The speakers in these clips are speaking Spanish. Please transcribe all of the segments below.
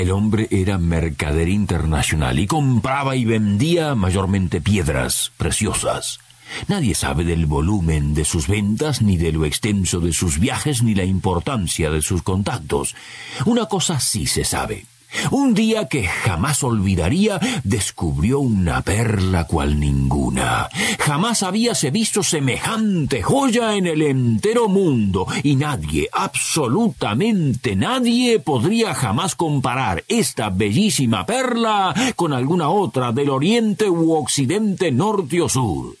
El hombre era mercader internacional y compraba y vendía mayormente piedras preciosas. Nadie sabe del volumen de sus ventas, ni de lo extenso de sus viajes, ni la importancia de sus contactos. Una cosa sí se sabe. Un día que jamás olvidaría, descubrió una perla cual ninguna. Jamás habíase visto semejante joya en el entero mundo, y nadie, absolutamente nadie, podría jamás comparar esta bellísima perla con alguna otra del oriente u occidente, norte o sur.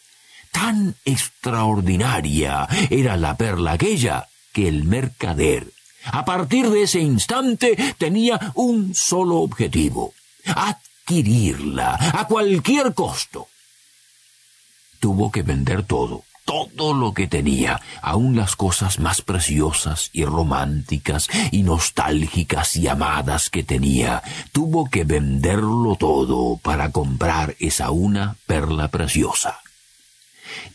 Tan extraordinaria era la perla aquella que el mercader a partir de ese instante tenía un solo objetivo, adquirirla a cualquier costo. Tuvo que vender todo, todo lo que tenía, aun las cosas más preciosas y románticas y nostálgicas y amadas que tenía. Tuvo que venderlo todo para comprar esa una perla preciosa.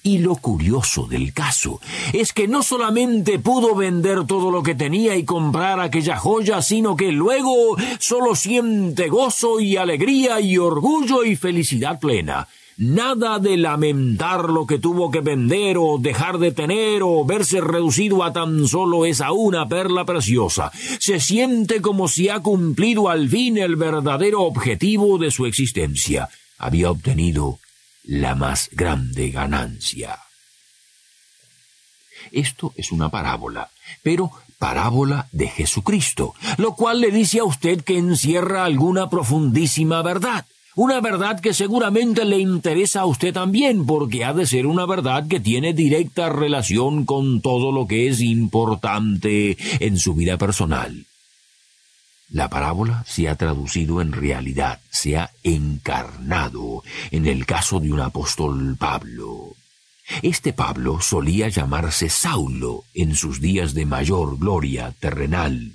Y lo curioso del caso es que no solamente pudo vender todo lo que tenía y comprar aquella joya, sino que luego solo siente gozo y alegría y orgullo y felicidad plena. Nada de lamentar lo que tuvo que vender o dejar de tener o verse reducido a tan solo esa una perla preciosa. Se siente como si ha cumplido al fin el verdadero objetivo de su existencia. Había obtenido la más grande ganancia. Esto es una parábola, pero parábola de Jesucristo, lo cual le dice a usted que encierra alguna profundísima verdad. Una verdad que seguramente le interesa a usted también, porque ha de ser una verdad que tiene directa relación con todo lo que es importante en su vida personal. La parábola se ha traducido en realidad, se ha encarnado en el caso de un apóstol Pablo. Este Pablo solía llamarse Saulo en sus días de mayor gloria terrenal.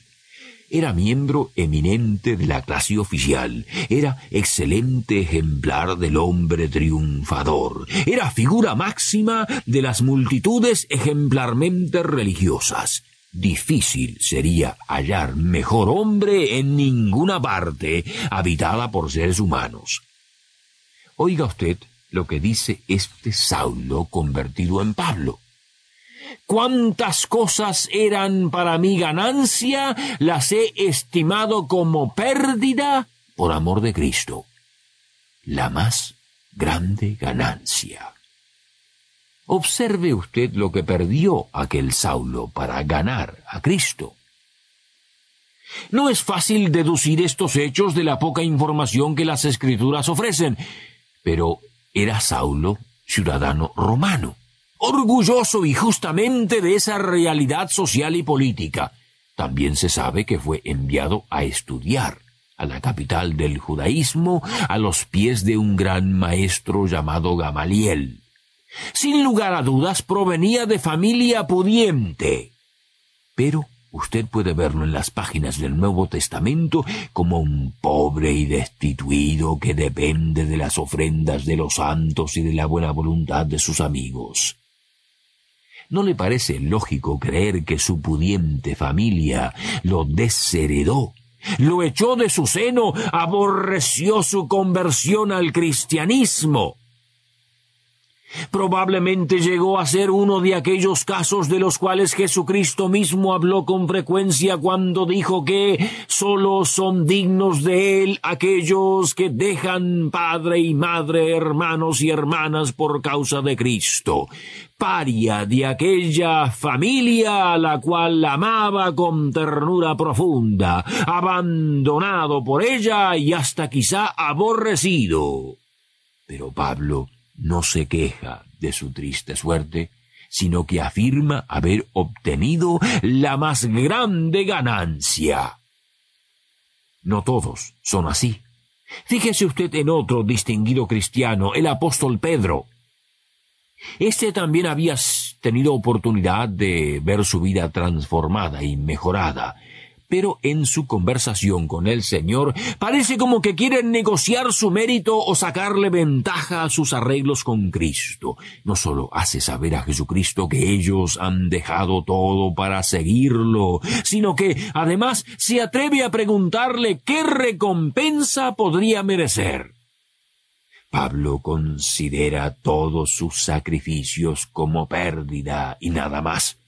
Era miembro eminente de la clase oficial, era excelente ejemplar del hombre triunfador, era figura máxima de las multitudes ejemplarmente religiosas. Difícil sería hallar mejor hombre en ninguna parte habitada por seres humanos. Oiga usted lo que dice este Saulo convertido en Pablo. Cuántas cosas eran para mi ganancia, las he estimado como pérdida por amor de Cristo. La más grande ganancia. Observe usted lo que perdió aquel Saulo para ganar a Cristo. No es fácil deducir estos hechos de la poca información que las escrituras ofrecen, pero era Saulo ciudadano romano, orgulloso y justamente de esa realidad social y política. También se sabe que fue enviado a estudiar a la capital del judaísmo a los pies de un gran maestro llamado Gamaliel. Sin lugar a dudas provenía de familia pudiente. Pero usted puede verlo en las páginas del Nuevo Testamento como un pobre y destituido que depende de las ofrendas de los santos y de la buena voluntad de sus amigos. ¿No le parece lógico creer que su pudiente familia lo desheredó? Lo echó de su seno, aborreció su conversión al cristianismo Probablemente llegó a ser uno de aquellos casos de los cuales Jesucristo mismo habló con frecuencia cuando dijo que sólo son dignos de él aquellos que dejan padre y madre, hermanos y hermanas por causa de Cristo. Paria de aquella familia a la cual amaba con ternura profunda, abandonado por ella y hasta quizá aborrecido. Pero Pablo no se queja de su triste suerte, sino que afirma haber obtenido la más grande ganancia. No todos son así. Fíjese usted en otro distinguido cristiano, el apóstol Pedro. Este también había tenido oportunidad de ver su vida transformada y mejorada, pero en su conversación con el Señor parece como que quieren negociar su mérito o sacarle ventaja a sus arreglos con Cristo. No solo hace saber a Jesucristo que ellos han dejado todo para seguirlo, sino que además se atreve a preguntarle qué recompensa podría merecer. Pablo considera todos sus sacrificios como pérdida y nada más.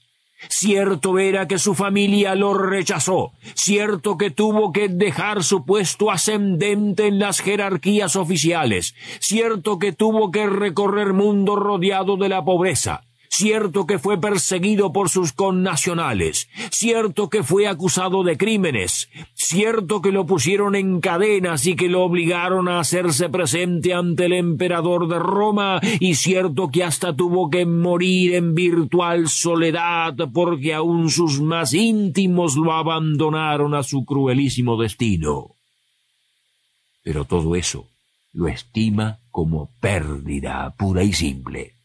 Cierto era que su familia lo rechazó, cierto que tuvo que dejar su puesto ascendente en las jerarquías oficiales, cierto que tuvo que recorrer mundo rodeado de la pobreza, Cierto que fue perseguido por sus connacionales, cierto que fue acusado de crímenes, cierto que lo pusieron en cadenas y que lo obligaron a hacerse presente ante el emperador de Roma, y cierto que hasta tuvo que morir en virtual soledad porque aun sus más íntimos lo abandonaron a su cruelísimo destino. Pero todo eso lo estima como pérdida pura y simple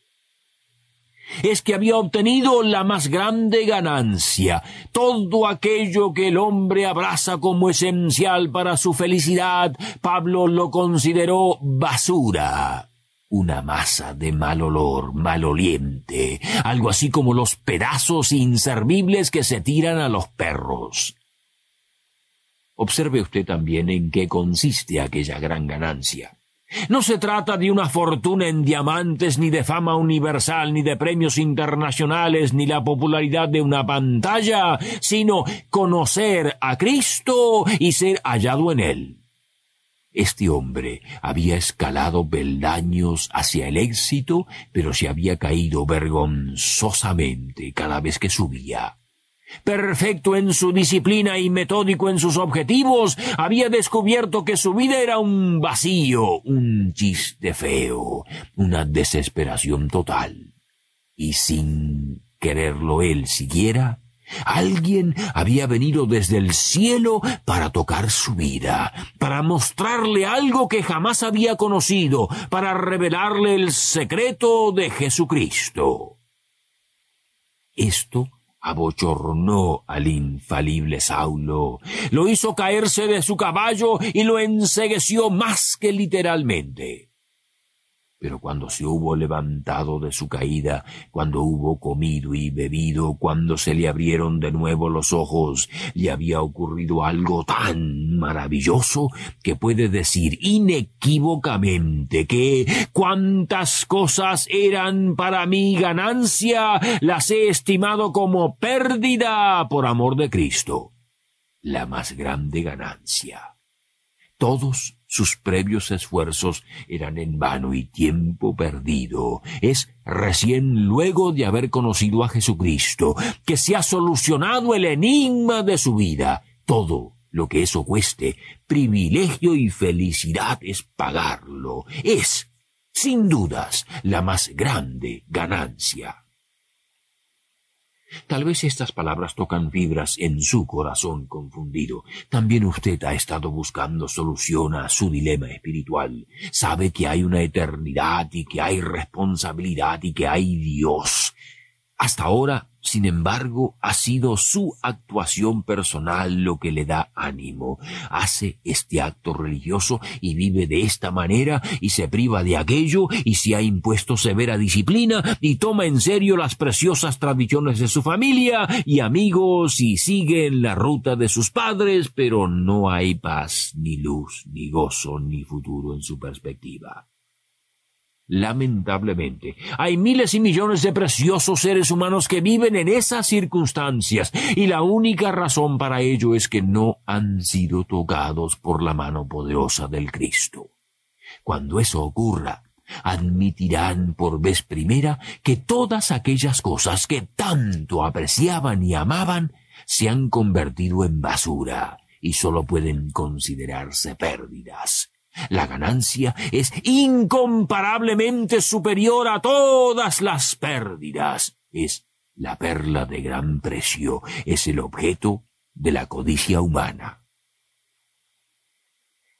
es que había obtenido la más grande ganancia, todo aquello que el hombre abraza como esencial para su felicidad, Pablo lo consideró basura, una masa de mal olor, maloliente, algo así como los pedazos inservibles que se tiran a los perros. Observe usted también en qué consiste aquella gran ganancia. No se trata de una fortuna en diamantes, ni de fama universal, ni de premios internacionales, ni la popularidad de una pantalla, sino conocer a Cristo y ser hallado en él. Este hombre había escalado peldaños hacia el éxito, pero se había caído vergonzosamente cada vez que subía perfecto en su disciplina y metódico en sus objetivos, había descubierto que su vida era un vacío, un chiste feo, una desesperación total. Y sin quererlo él siquiera, Alguien había venido desde el cielo para tocar su vida, para mostrarle algo que jamás había conocido, para revelarle el secreto de Jesucristo. Esto abochornó al infalible Saulo, lo hizo caerse de su caballo y lo ensegueció más que literalmente. Pero cuando se hubo levantado de su caída, cuando hubo comido y bebido, cuando se le abrieron de nuevo los ojos, le había ocurrido algo tan maravilloso que puede decir inequívocamente que cuantas cosas eran para mi ganancia, las he estimado como pérdida por amor de Cristo. La más grande ganancia. Todos sus previos esfuerzos eran en vano y tiempo perdido. Es recién luego de haber conocido a Jesucristo que se ha solucionado el enigma de su vida. Todo lo que eso cueste, privilegio y felicidad es pagarlo. Es, sin dudas, la más grande ganancia. Tal vez estas palabras tocan fibras en su corazón confundido. También usted ha estado buscando solución a su dilema espiritual. Sabe que hay una eternidad y que hay responsabilidad y que hay Dios. Hasta ahora sin embargo, ha sido su actuación personal lo que le da ánimo. Hace este acto religioso y vive de esta manera y se priva de aquello y se ha impuesto severa disciplina y toma en serio las preciosas tradiciones de su familia y amigos y sigue en la ruta de sus padres, pero no hay paz, ni luz, ni gozo, ni futuro en su perspectiva. Lamentablemente, hay miles y millones de preciosos seres humanos que viven en esas circunstancias, y la única razón para ello es que no han sido tocados por la mano poderosa del Cristo. Cuando eso ocurra, admitirán por vez primera que todas aquellas cosas que tanto apreciaban y amaban se han convertido en basura y sólo pueden considerarse pérdidas. La ganancia es incomparablemente superior a todas las pérdidas. Es la perla de gran precio, es el objeto de la codicia humana.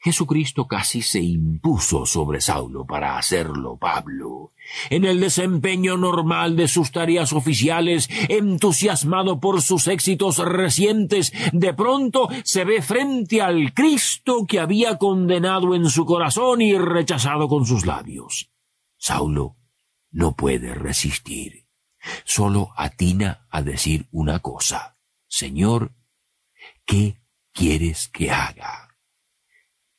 Jesucristo casi se impuso sobre Saulo para hacerlo Pablo. En el desempeño normal de sus tareas oficiales, entusiasmado por sus éxitos recientes, de pronto se ve frente al Cristo que había condenado en su corazón y rechazado con sus labios. Saulo no puede resistir. Solo atina a decir una cosa. Señor, ¿qué quieres que haga?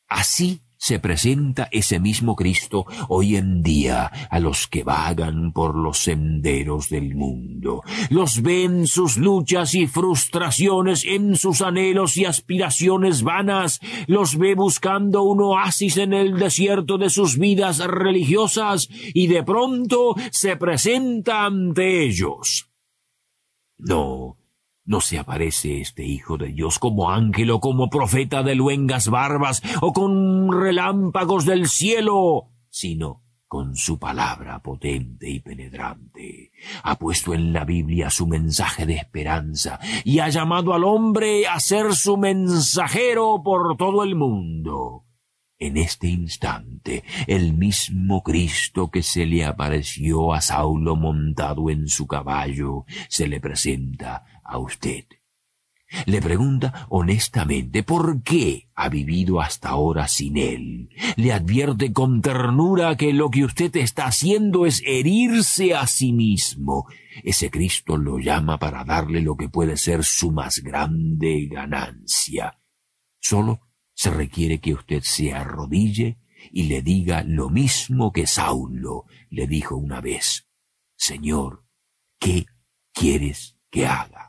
Así se presenta ese mismo Cristo hoy en día a los que vagan por los senderos del mundo. Los ven sus luchas y frustraciones, en sus anhelos y aspiraciones vanas. Los ve buscando un oasis en el desierto de sus vidas religiosas y de pronto se presenta ante ellos. No, no se aparece este Hijo de Dios como ángel o como profeta de luengas barbas o con relámpagos del cielo, sino con su palabra potente y penetrante. Ha puesto en la Biblia su mensaje de esperanza y ha llamado al hombre a ser su mensajero por todo el mundo. En este instante, el mismo Cristo que se le apareció a Saulo montado en su caballo, se le presenta a usted. Le pregunta honestamente por qué ha vivido hasta ahora sin él. Le advierte con ternura que lo que usted está haciendo es herirse a sí mismo. Ese Cristo lo llama para darle lo que puede ser su más grande ganancia. Solo se requiere que usted se arrodille y le diga lo mismo que Saulo le dijo una vez. Señor, ¿qué quieres que haga?